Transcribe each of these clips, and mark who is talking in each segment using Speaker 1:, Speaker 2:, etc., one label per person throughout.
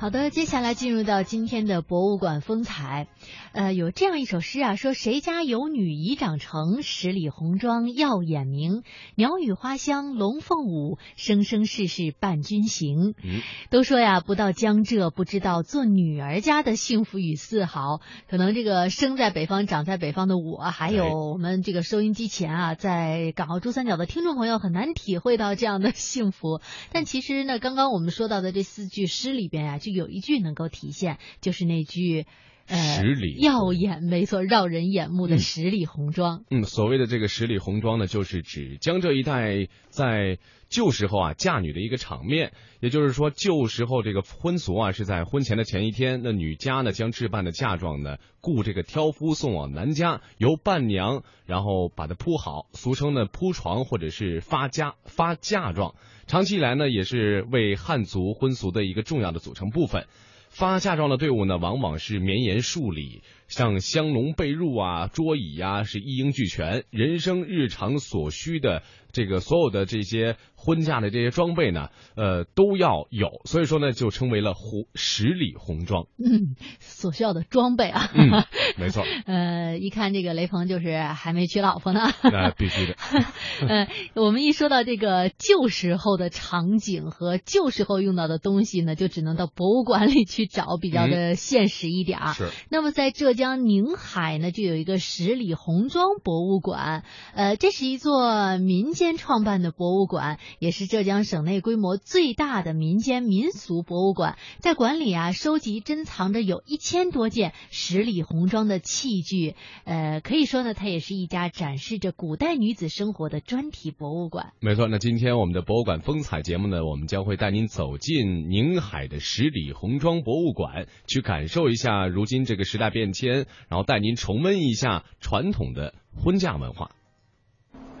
Speaker 1: 好的，接下来进入到今天的博物馆风采。呃，有这样一首诗啊，说谁家有女已长成，十里红妆耀眼明，鸟语花香龙凤舞，生生世世伴君行。
Speaker 2: 嗯，
Speaker 1: 都说呀，不到江浙不知道做女儿家的幸福与自豪。可能这个生在北方、长在北方的我，还有我们这个收音机前啊，在港澳珠三角的听众朋友，很难体会到这样的幸福。但其实呢，刚刚我们说到的这四句诗里边啊，有一句能够体现，就是那句。呃，
Speaker 2: 十里
Speaker 1: 耀眼，没错，绕人眼目的十里红妆。
Speaker 2: 嗯，所谓的这个十里红妆呢，就是指江浙一带在旧时候啊嫁女的一个场面。也就是说，旧时候这个婚俗啊是在婚前的前一天，那女家呢将置办的嫁妆呢雇这个挑夫送往男家，由伴娘然后把它铺好，俗称呢铺床或者是发家发嫁妆。长期以来呢，也是为汉族婚俗的一个重要的组成部分。发嫁妆的队伍呢，往往是绵延数里，像香笼、被褥啊、桌椅呀、啊，是一应俱全。人生日常所需的这个所有的这些婚嫁的这些装备呢，呃，都要有。所以说呢，就称为了红十里红妆。
Speaker 1: 嗯，所需要的装备啊，
Speaker 2: 嗯，没错。
Speaker 1: 呃，一看这个雷鹏就是还没娶老婆呢。
Speaker 2: 那必须的。
Speaker 1: 呃，我们一说到这个旧时候的场景和旧时候用到的东西呢，就只能到博物馆里去。找比较的现实一点儿、
Speaker 2: 嗯。是。
Speaker 1: 那么在浙江宁海呢，就有一个十里红妆博物馆。呃，这是一座民间创办的博物馆，也是浙江省内规模最大的民间民俗博物馆。在馆里啊，收集珍藏着有一千多件十里红妆的器具。呃，可以说呢，它也是一家展示着古代女子生活的专题博物馆。
Speaker 2: 没错。那今天我们的博物馆风采节目呢，我们将会带您走进宁海的十里红妆博物馆。去感受一下如今这个时代变迁，然后带您重温一下传统的婚嫁文化。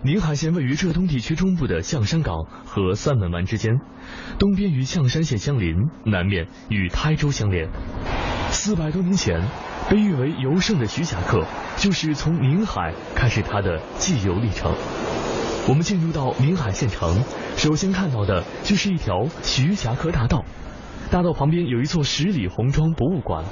Speaker 3: 宁海县位于浙东地区中部的象山港和三门湾之间，东边与象山县相邻，南面与台州相连。四百多年前，被誉为游胜的徐霞客就是从宁海开始他的寄游历程。我们进入到宁海县城，首先看到的就是一条徐霞客大道。大道旁边有一座十里红妆博物馆。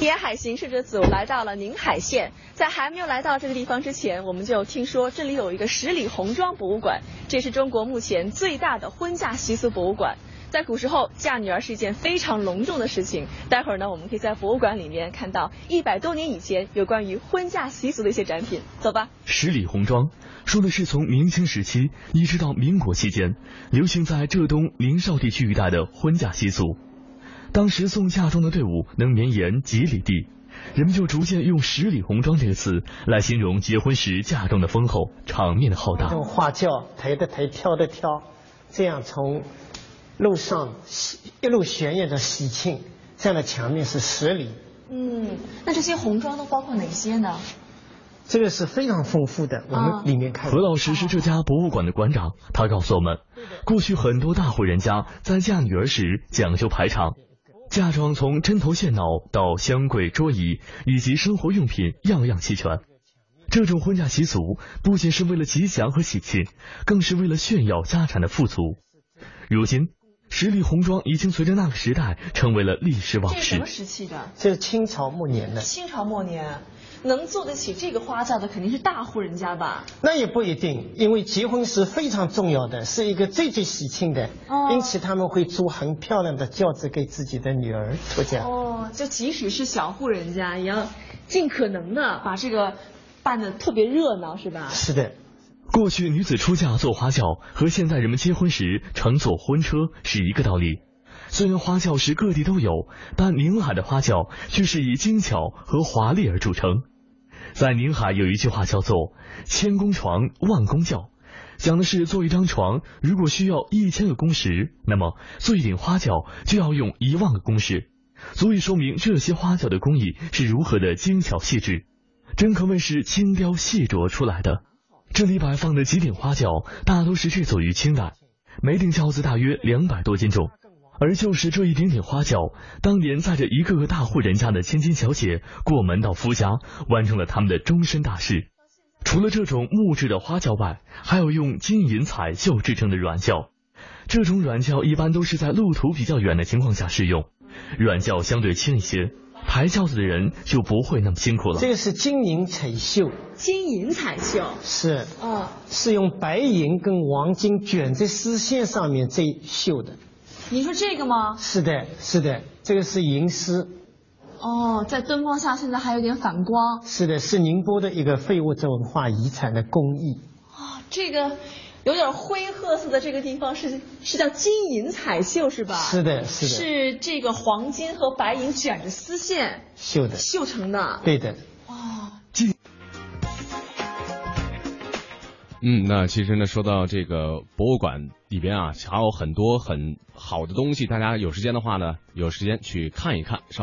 Speaker 4: 沿海行驶着走，来到了宁海县。在还没有来到这个地方之前，我们就听说这里有一个十里红妆博物馆，这是中国目前最大的婚嫁习俗博物馆。在古时候，嫁女儿是一件非常隆重的事情。待会儿呢，我们可以在博物馆里面看到一百多年以前有关于婚嫁习俗的一些展品。走吧。
Speaker 3: 十里红妆说的是从明清时期一直到民国期间，流行在浙东临邵地区一带的婚嫁习俗。当时送嫁妆的队伍能绵延几里地，人们就逐渐用“十里红妆”这个词来形容结婚时嫁妆的丰厚、场面的浩大。
Speaker 5: 用花轿抬的抬，挑的挑，这样从路上一路旋舷着喜庆，这样的墙面是十里。
Speaker 4: 嗯，那这些红妆都包括哪些呢？
Speaker 5: 这个是非常丰富的，我们里面看。
Speaker 3: 何老师是这家博物馆的馆长，他告诉我们，过去很多大户人家在嫁女儿时讲究排场。嫁妆从针头线脑到香柜、桌椅以及生活用品，样样齐全。这种婚嫁习俗不仅是为了吉祥和喜庆，更是为了炫耀家产的富足。如今，十里红妆已经随着那个时代成为了历史往事。
Speaker 4: 这什么时期的？
Speaker 5: 这是清朝末年的。
Speaker 4: 清朝末年，能做得起这个花轿的肯定是大户人家吧？
Speaker 5: 那也不一定，因为结婚是非常重要的，是一个最最喜庆的，
Speaker 4: 哦、
Speaker 5: 因此他们会租很漂亮的轿子给自己的女儿出嫁。
Speaker 4: 哦，就即使是小户人家，也要尽可能的把这个办得特别热闹，是吧？
Speaker 5: 是的。
Speaker 3: 过去女子出嫁坐花轿和现在人们结婚时乘坐婚车是一个道理。虽然花轿是各地都有，但宁海的花轿却是以精巧和华丽而著称。在宁海有一句话叫做“千工床，万工轿”，讲的是做一张床，如果需要一千个工时，那么做一顶花轿就要用一万个工时，足以说明这些花轿的工艺是如何的精巧细致，真可谓是精雕细琢出来的。这里摆放的几顶花轿大都是制作于清代，每顶轿子大约两百多斤重。而就是这一顶顶花轿，当年载着一个个大户人家的千金小姐过门到夫家，完成了他们的终身大事。除了这种木质的花轿外，还有用金银彩绣制成的软轿。这种软轿一般都是在路途比较远的情况下使用，软轿相对轻一些，抬轿子的人就不会那么辛苦了。
Speaker 5: 这个是金银彩绣，
Speaker 4: 金银彩绣，
Speaker 5: 是，
Speaker 4: 哦，
Speaker 5: 是用白银跟黄金卷在丝线上面这绣的。
Speaker 4: 你说这个吗？
Speaker 5: 是的，是的，这个是银丝。
Speaker 4: 哦，在灯光下现在还有点反光。
Speaker 5: 是的，是宁波的一个非物质文化遗产的工艺。
Speaker 4: 哦，这个有点灰褐色的这个地方是是叫金银彩绣是吧？
Speaker 5: 是的，是的。
Speaker 4: 是这个黄金和白银卷着丝线
Speaker 5: 绣的，
Speaker 4: 绣成的。
Speaker 5: 对的。
Speaker 4: 哦。
Speaker 2: 嗯，那其实呢，说到这个博物馆里边啊，还有很多很好的东西，大家有时间的话呢，有时间去看一看。稍。